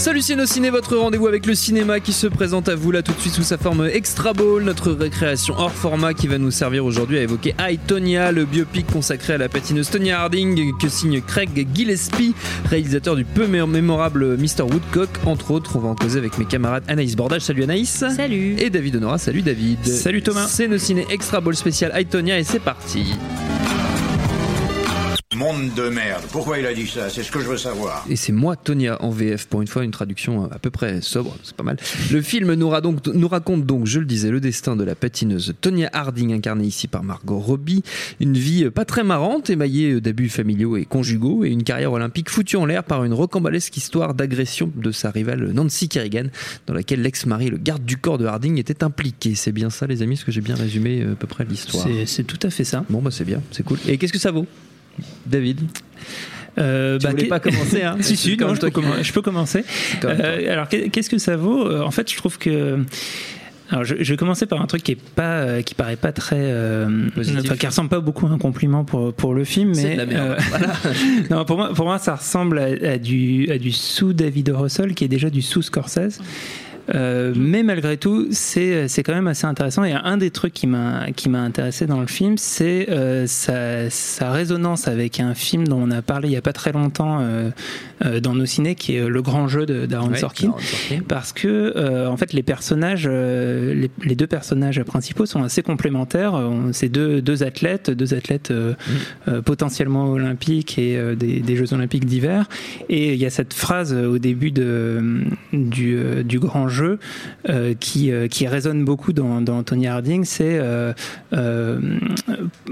Salut Ciné, votre rendez-vous avec le cinéma qui se présente à vous là tout de suite sous sa forme Extra Ball, notre récréation hors format qui va nous servir aujourd'hui à évoquer I, Tonya, le biopic consacré à la patineuse Tonya Harding que signe Craig Gillespie, réalisateur du peu mémorable Mr. Woodcock. Entre autres, on va en causer avec mes camarades Anaïs Bordage, salut Anaïs. Salut. Et David Honora, salut David. Salut Thomas. C'est nos ciné Extra Ball spécial I, Tonya et c'est parti. Monde de merde. Pourquoi il a dit ça? C'est ce que je veux savoir. Et c'est moi, Tonia, en VF, pour une fois, une traduction à peu près sobre, c'est pas mal. Le film nous, ra- donc- nous raconte donc, je le disais, le destin de la patineuse Tonya Harding, incarnée ici par Margot Robbie. Une vie pas très marrante, émaillée d'abus familiaux et conjugaux, et une carrière olympique foutue en l'air par une rocambolesque histoire d'agression de sa rivale Nancy Kerrigan, dans laquelle l'ex-mari, le garde du corps de Harding, était impliqué. C'est bien ça, les amis, ce que j'ai bien résumé euh, à peu près l'histoire. C'est- C'est tout à fait ça. Bon, bah c'est bien, c'est cool. Et qu'est-ce que ça vaut? David Euh, Tu voulais qu'est- pas commencer, hein Si, si, non, je, peux je commencer. Euh, alors, qu'est- qu'est-ce que ça vaut Euh, En fait, je trouve que. Alors, je, je vais commencer par un truc qui est pas, euh, qui paraît pas très, euh, enfin, qui ressemble pas beaucoup à un compliment pour pour le film, mais de la merde. euh, Voilà. non, pour moi, pour moi, ça ressemble à, à du à du sous David. Russell qui est déjà du sous Scorsese. Euh, mais malgré tout, c'est c'est quand même assez intéressant. Et un des trucs qui m'a qui m'a intéressé dans le film, c'est euh, sa, sa résonance avec un film dont on a parlé il y a pas très longtemps euh, dans nos ciné, qui est Le Grand Jeu d'Aaron Ouais, Sorkin. Parce que en fait les personnages, les, les deux personnages principaux sont assez complémentaires. C'est deux, deux athlètes, deux athlètes euh, potentiellement olympiques et des, des Jeux olympiques d'hiver. Et il y a cette phrase au début de, du, du grand jeu euh, qui, euh, qui résonne beaucoup dans, dans Tony Harding. C'est euh,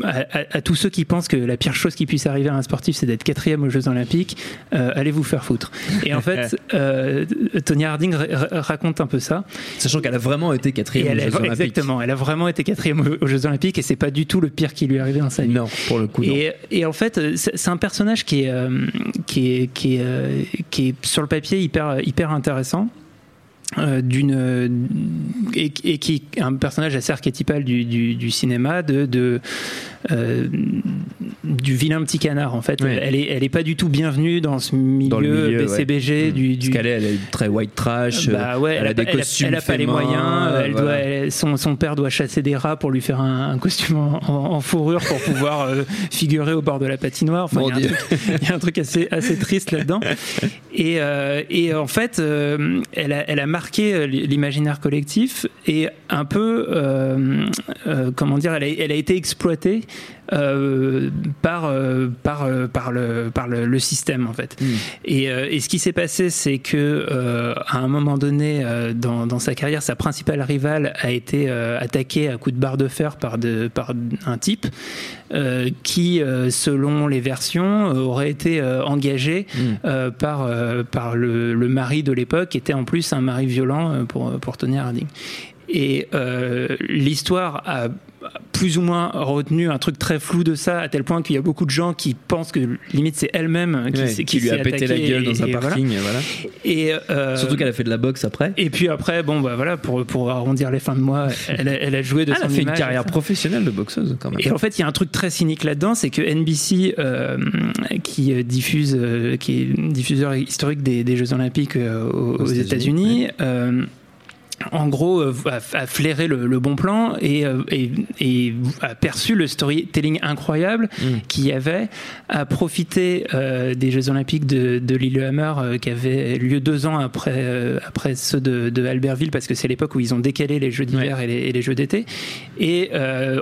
à, tous ceux qui pensent que la pire chose qui puisse arriver à un sportif, c'est d'être quatrième aux Jeux olympiques. allez vous faire foutre. Et en fait, Tony Harding ra- ra- raconte un peu ça. Sachant qu'elle a vraiment été quatrième aux Jeux Olympiques. exactement, elle a vraiment été quatrième aux- Jeux Olympiques et c'est pas du tout le pire qui lui est arrivé dans sa vie. Non, pour le coup, non. Et, et en fait, c'est un personnage qui est, qui est, qui est, qui est sur le papier hyper, hyper intéressant. Euh, d'une et, et qui un personnage assez archétypal du, du, du cinéma de, de euh, du vilain petit canard en fait Ouais. elle est elle est pas du tout bienvenue dans ce milieu, Dans milieu, BCBG ouais. du, Parce du qu'elle est, elle est très white trash. bah euh, ouais, elle, a des pas- costumes. Elle a, pas les moyens. Elle voilà. doit, elle- son, son père doit chasser des rats pour lui faire un, un costume en, en- en fourrure pour pouvoir euh, figurer au bord de la patinoire. Enfin, il y, a y a un truc assez, assez triste là-dedans. Et, euh, et en fait, euh, elle, a, elle a marqué euh, l'imaginaire collectif et un peu, euh, comment dire, elle a, elle a été exploitée euh, par, euh, par, euh, par, le, par le, le système en fait. Et, euh, et ce qui s'est passé, c'est que euh, à un moment donné dans, dans sa carrière, sa principale rivale a été attaquée à coups de barre de fer par, de, par un type qui, selon les versions, aurait été engagé euh, par, par le, le mari de l'époque, qui était en plus un mari violent pour, pour Tony Harding. Et euh, l'histoire a plus ou moins retenu un truc très flou de ça, à tel point qu'il y a beaucoup de gens qui pensent que limite c'est elle-même qui, Ouais, s'est- qui lui a pété la gueule dans un et voilà. parking. Et, euh, Surtout qu'elle a fait de la boxe après. et puis après, bon, bah voilà, pour, pour arrondir les fins de mois, elle, a- elle a joué de Elle son a fait une carrière professionnelle de boxeuse quand même. Et en fait, il y a un truc très cynique là-dedans, c'est que NBC, euh, qui euh, diffuse, euh, qui est diffuseur historique des, des Jeux Olympiques aux, Aux aux États-Unis, en gros, euh, a, flairé le, bon plan et, euh, et, et, a perçu le storytelling incroyable mm. qu'il y avait, a profité euh, des Jeux Olympiques de, de Lillehammer qui avaient lieu deux ans après, après ceux de, de, Albertville, parce que c'est l'époque où ils ont décalé les Jeux d'hiver et, les, les, Jeux d'été. Et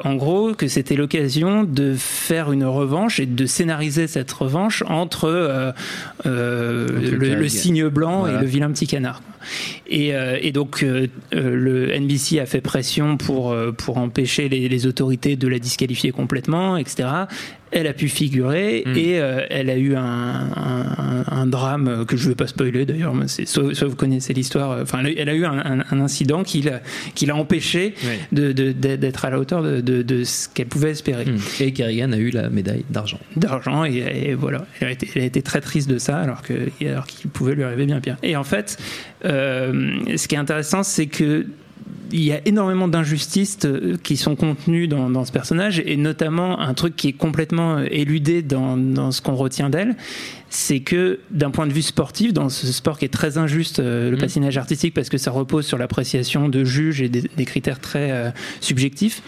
en gros, que c'était l'occasion de faire une revanche et de scénariser cette revanche entre le, signe blanc et le vilain petit canard. Et donc euh, euh, le NBC a fait pression pour, pour empêcher les, autorités de la disqualifier complètement, etc elle a pu figurer hmm. et euh, elle a eu un, un, un, drame que je ne vais pas spoiler d'ailleurs, soit, soit, vous connaissez l'histoire, euh, enfin elle a eu un, un incident qui l'a, qui l'a empêché de, de, d'être à la hauteur de, de ce qu'elle pouvait espérer. Hmm. Et Kerrigan a eu la médaille d'argent. D'argent et, et, voilà, elle a, été, elle a, été, très triste de ça alors, que, alors qu'il pouvait lui arriver bien pire. Et en fait, euh, ce qui est intéressant c'est que il y a énormément d'injustices euh, qui sont contenues dans, ce personnage et notamment un truc qui est complètement euh, éludé dans ce qu'on retient d'elle, c'est que d'un point de vue sportif, dans ce sport qui est très injuste, euh, le mmh. patinage artistique, parce que ça repose sur l'appréciation de juges et des, critères très subjectifs,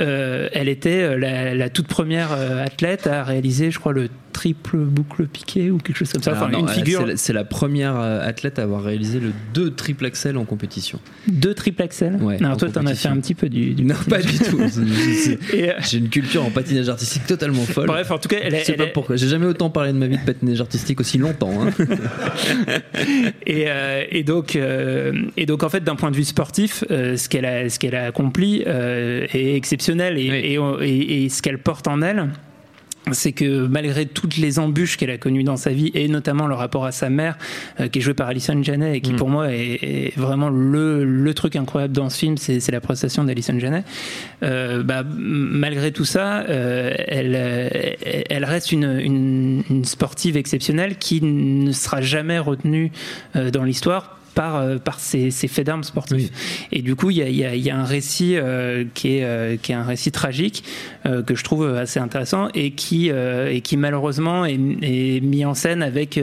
euh, elle était la, la, toute première athlète à réaliser, je crois, le triple boucle piqué ou quelque chose comme ça. enfin, une figure. C'est la, première athlète à avoir réalisé le deux triple axel en compétition. Deux triple axel Ouais, Alors toi, t'en as fait un petit peu du. non, pas du tout. Euh, j'ai une culture en patinage artistique totalement folle. Bref, en tout cas, elle, Je sais pas pourquoi. J'ai jamais autant parlé de ma vie de patinage artistique aussi longtemps. Hein. et, euh, et, donc, euh, et donc, en fait, d'un point de vue sportif, ce qu'elle a, ce qu'elle a accompli est exceptionnel et, et, et ce qu'elle porte en elle c'est que malgré toutes les embûches qu'elle a connues dans sa vie et notamment le rapport à sa mère euh, qui est jouée par Alison Janet et qui mm. pour moi est, vraiment le, le, truc incroyable dans ce film c'est la prestation d'Alison Janet euh, bah, malgré tout ça euh, elle, elle reste une, une, une, sportive exceptionnelle qui ne sera jamais retenue euh, dans l'histoire par, euh, par ces, ces faits d'armes sportifs. Et du coup, il y a, y, a, y a, un récit euh, qui, est, euh, qui est un récit tragique que je trouve assez intéressant et qui, et qui malheureusement est, est, mis en scène avec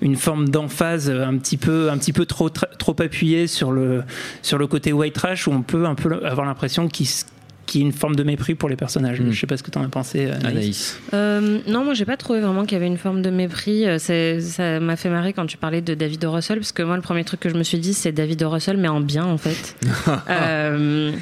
une forme d'emphase un petit peu, un petit peu trop, trop appuyée sur le, sur le côté white trash où on peut un peu avoir l'impression qu'il qui est une forme de mépris pour les personnages. Mm. Je sais pas ce que tu en as pensé, euh, Anaïs. Euh, non, moi j'ai pas trouvé vraiment qu'il y avait une forme de mépris. Euh, ça m'a fait marrer quand tu parlais de David o. Russell, parce que moi le premier truc que je me suis dit c'est David o. Russell, mais en bien en fait. euh,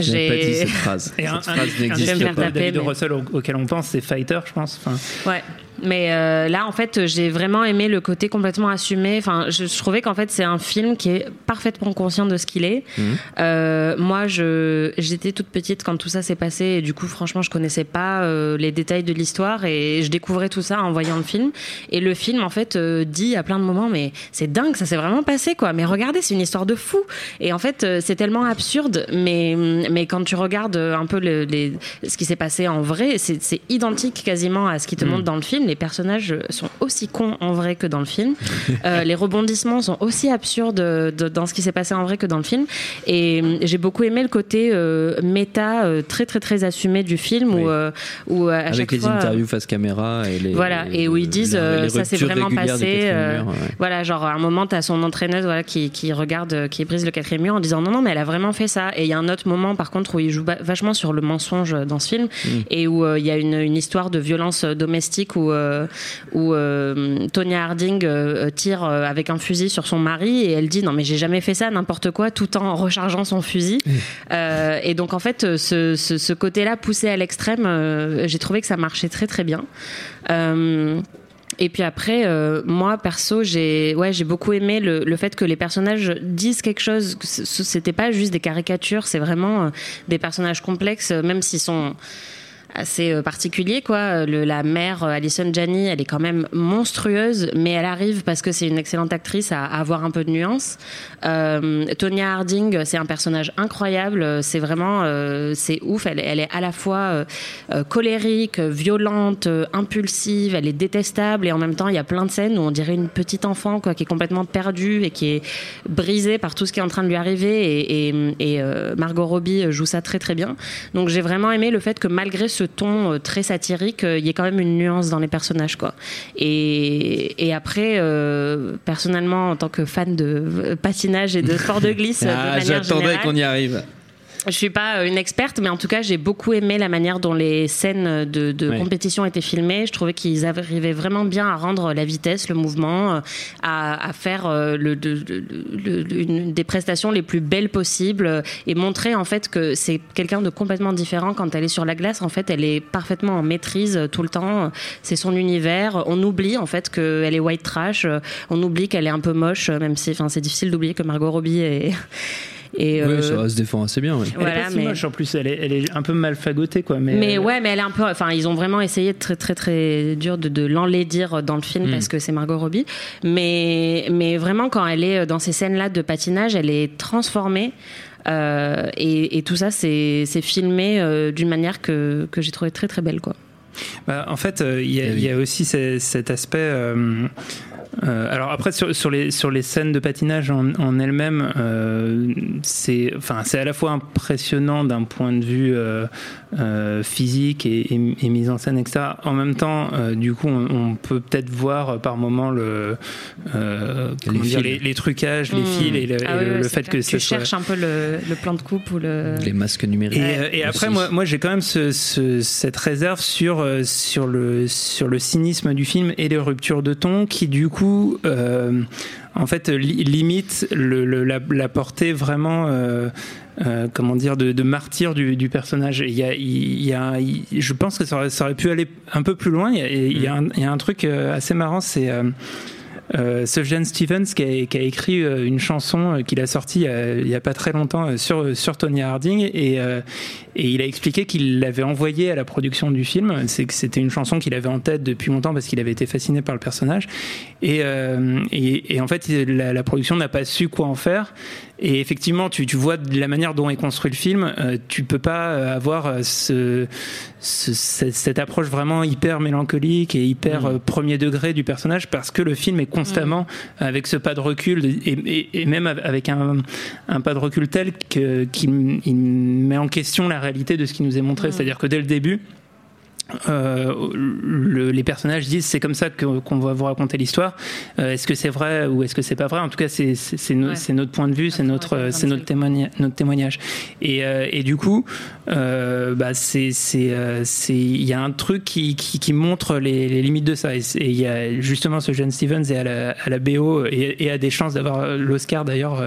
j'ai pas dit cette phrase. Et cette un, phrase n'existe pas. David o. Russell auquel on pense, c'est Fighter, je pense. Enfin... Ouais. Mais euh, là, en fait, j'ai vraiment aimé le côté complètement assumé. Enfin, je, je trouvais qu'en fait, c'est un film qui est parfaitement conscient de ce qu'il est. Mmh. Euh, moi, je, j'étais toute petite quand tout ça s'est passé et du coup, franchement, je connaissais pas euh, les détails de l'histoire et je découvrais tout ça en voyant le film. Et le film, en fait, euh, dit à plein de moments, mais c'est dingue, ça s'est vraiment passé, quoi. Mais regardez, c'est une histoire de fou. Et en fait, c'est tellement absurde, mais mais quand tu regardes un peu le, les, ce qui s'est passé en vrai, c'est, c'est identique quasiment à ce qui te mmh. montre dans le film les personnages sont aussi cons en vrai que dans le film. Euh, les rebondissements sont aussi absurdes de, dans ce qui s'est passé en vrai que dans le film. Et euh, j'ai beaucoup aimé le côté euh, méta euh, très très très assumé du film oui. où, où à Avec chaque les fois, interviews face caméra et les voilà et où ils disent les, les ça s'est vraiment passé. Ouais. Voilà, genre à un moment tu as son entraîneuse voilà qui, qui regarde, qui brise le quatrième mur en disant non non mais elle a vraiment fait ça. Et il y a un autre moment par contre où il joue vachement sur le mensonge dans ce film mm. et où il y a une, une histoire de violence domestique où où euh, Tonya Harding euh, tire euh, avec un fusil sur son mari et elle dit non mais j'ai jamais fait ça n'importe quoi tout en rechargeant son fusil. Et donc en fait ce, ce, ce côté-là poussé à l'extrême j'ai trouvé que ça marchait très très bien. Et puis après, euh, moi perso, j'ai ouais, j'ai beaucoup aimé le, le, fait que les personnages disent quelque chose. C'était pas juste des caricatures, c'est vraiment des personnages complexes, même s'ils sont assez euh, particulier quoi. Le, la mère euh, Alison Janney, elle est quand même monstrueuse, mais elle arrive parce que c'est une excellente actrice à, avoir un peu de nuance. Euh, Tonya Harding, c'est un personnage incroyable. C'est vraiment euh, c'est ouf. Elle, elle, est à la fois euh, colérique, violente, impulsive. Elle est détestable et en même temps il y a plein de scènes où on dirait une petite enfant quoi, qui est complètement perdue et qui est brisée par tout ce qui est en train de lui arriver. Et, et, et Margot Robbie joue ça très très bien. Donc j'ai vraiment aimé le fait que malgré ce ce ton très satirique, il y a quand même une nuance dans les personnages, quoi. Et, et après, personnellement, en tant que fan de patinage et de sport de glisse, ah, j'attendais qu'on y arrive. Je suis pas euh, une experte, mais en tout cas, j'ai beaucoup aimé la manière dont les scènes de, de compétition étaient filmées. Je trouvais qu'ils arrivaient vraiment bien à rendre la vitesse, le mouvement, euh, à, à faire euh, le, une des prestations les plus belles possibles et montrer en fait que c'est quelqu'un de complètement différent quand elle est sur la glace. En fait, elle est parfaitement en maîtrise tout le temps. C'est son univers. On oublie en fait qu'elle est white trash. On oublie qu'elle est un peu moche, même si, enfin, c'est difficile d'oublier que Margot Robbie est et oui, euh, ça se défend assez bien. Elle est pas si moche en plus, elle est, elle est, un peu mal fagotée quoi. Mais, mais ouais, mais elle est un peu. Enfin, ils ont vraiment essayé de très très très dur de, de l'enlaidir dans le film mm. parce que c'est Margot Robbie. Mais mais vraiment quand elle est dans ces scènes là de patinage, elle est transformée. Euh, et, et, tout ça, c'est filmé euh, d'une manière que, que j'ai trouvé très très belle quoi. Bah, en fait, il y, eh y, a aussi cet aspect euh, alors après sur, sur, les sur les scènes de patinage en, en elles-mêmes, euh, c'est enfin c'est à la fois impressionnant d'un point de vue euh, euh physique et, et, mise en scène etc. En même temps, euh, du coup, on, on peut peut-être voir par moment le les, dire, les, les, trucages, les mmh. fils et le, ah et le, fait que tu cherches un peu le, le, plan de coupe ou le les masques numériques. Et, et après, moi, moi j'ai quand même ce, ce, cette réserve sur sur le sur le cynisme du film et les ruptures de ton qui du coup euh, en fait, limite le, la, portée vraiment. Euh, euh, comment dire de, martyr du, personnage. Il y, a, il y a, je pense que ça aurait, ça aurait, pu aller un peu plus loin. Il y a, il y a, un, il y a un, truc assez marrant, c'est euh, Stevens qui a, écrit une chanson qu'il a sortie il n'y a, pas très longtemps sur, sur Tony Harding et, et il a expliqué qu'il l'avait envoyé à la production du film. C'est que c'était une chanson qu'il avait en tête depuis longtemps parce qu'il avait été fasciné par le personnage. Et, euh, et, en fait, la production n'a pas su quoi en faire. Et effectivement, tu, tu, vois de la manière dont est construit le film, euh, tu peux pas euh, avoir euh, ce, ce, cette approche vraiment hyper mélancolique et hyper mm. premier degré du personnage parce que le film est constamment mm. avec ce pas de recul et, et, et même avec un, un, pas de recul tel qu'il met en question la réalité de ce qui nous est montré. Mm. C'est-à-dire que dès le début, euh, le, les personnages disent c'est comme ça qu'on va vous raconter l'histoire. Euh, est-ce que c'est vrai ou est-ce que c'est pas vrai? En tout cas, c'est ouais. notre point de vue, c'est notre c'est notre, témoignage, notre témoignage. Et, euh, et du coup, euh, bah c'est c'est c'est il y a un truc qui, qui, qui montre les, les, limites de ça. Et il y a justement ce jeune Stevens et à la, à la BO et, et a des chances d'avoir l'Oscar d'ailleurs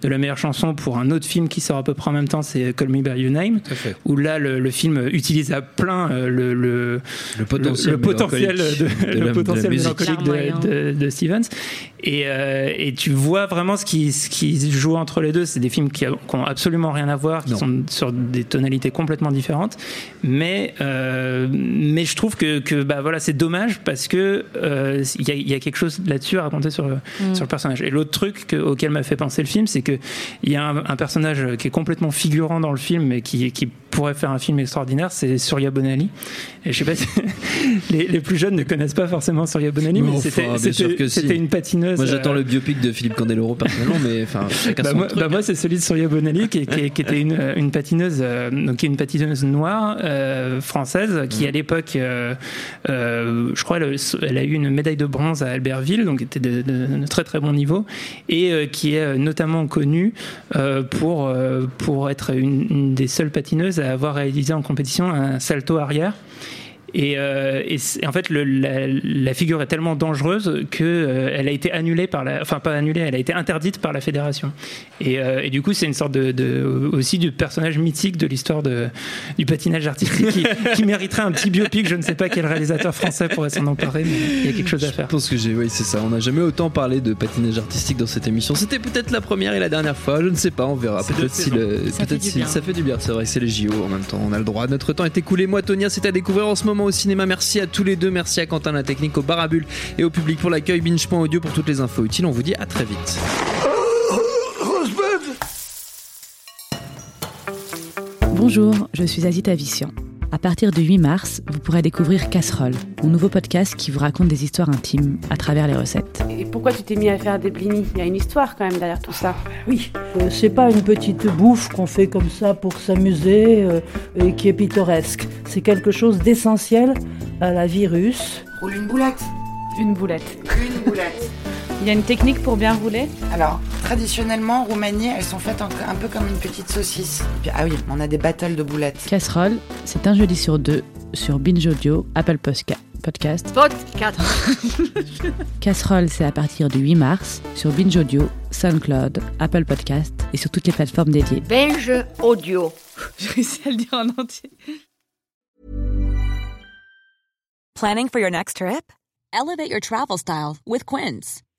de la meilleure chanson pour un autre film qui sort à peu près en même temps, c'est Call Me by Your Name, où là le, le, film utilise à plein le le, le, potentiel, le, potentiel, de, le potentiel mélancolique de, de, Stevens. Et, euh, et, tu vois vraiment ce qui, ce qui se joue entre les deux. C'est des films qui, n'ont absolument rien à voir, qui sont sur des tonalités complètement différentes. Mais, euh, mais je trouve que, que bah, voilà, c'est dommage parce que euh, il y, a, y, a, quelque chose là-dessus à raconter sur, mm. sur le personnage. Et l'autre truc que, auquel m'a fait penser le film, c'est qu'il y a un, un, personnage qui est complètement figurant dans le film, mais qui, qui pourrait faire un film extraordinaire, c'est Surya Bonali. Et je sais pas si les, les, plus jeunes ne connaissent pas forcément Surya Bonali, mais, c'était si. une patineuse. Moi, j'attends euh, le biopic de Philippe Candeloro personnellement, mais enfin, chacun bah moi. Bah moi, c'est celui de Surya Bonali, qui, qui, qui était une, une patineuse, euh, donc qui est une patineuse noire euh, française, qui mmh. à l'époque, euh, euh, je crois, elle, elle, a eu une médaille de bronze à Albertville, donc était de, de, de très très bon niveau, et euh, qui est notamment connue pour pour être une, une des seules patineuses avoir réalisé en compétition un salto arrière. Et, euh, et, en fait, le, la, la, figure est tellement dangereuse que euh, elle a été annulée par la, enfin pas annulée, elle a été interdite par la fédération. Et, euh, et du coup, c'est une sorte de, de, aussi du personnage mythique de l'histoire du patinage artistique qui, qui, mériterait un petit biopic. Je ne sais pas quel réalisateur français pourrait s'en emparer, mais il y a quelque chose à faire. Je pense que j'ai, oui, c'est ça. On n'a jamais autant parlé de patinage artistique dans cette émission. C'était peut-être la première et la dernière fois. Je ne sais pas, on verra. Peut-être si, le, peut-être si ça fait du bien. C'est vrai, c'est les JO en même temps. On a le droit. Notre temps est écoulé. Moi, Tonia, c'est à découvrir en ce moment au cinéma. Merci à tous les deux. Merci à Quentin la technique, au Barabule et au public pour l'accueil. Binge.audio pour toutes les infos utiles. On vous dit à très vite. Bonjour, je suis Azita Vissian. À partir du 8 mars, vous pourrez découvrir Casserole, mon nouveau podcast qui vous raconte des histoires intimes à travers les recettes. Et pourquoi tu t'es mis à faire des blinis? Il y a une histoire quand même derrière tout ça. Oui, euh, c'est pas une petite bouffe qu'on fait comme ça pour s'amuser euh, et qui est pittoresque. C'est quelque chose d'essentiel à la virus. Roule une boulette. Une boulette. Une boulette. Il y a une technique pour bien rouler Alors, traditionnellement, en Roumanie, elles sont faites un peu comme une petite saucisse. ah oui, on a des battles de boulettes. Casserole, c'est un jeudi sur deux sur Binge Audio, Apple Podcast. Podcast. Casserole, c'est à partir du 8 mars sur Binge Audio, SoundCloud, Apple Podcast et sur toutes les plateformes dédiées. Binge Audio. J'ai réussi à le dire en entier. Planning for your next trip? Elevate your travel style with Quince.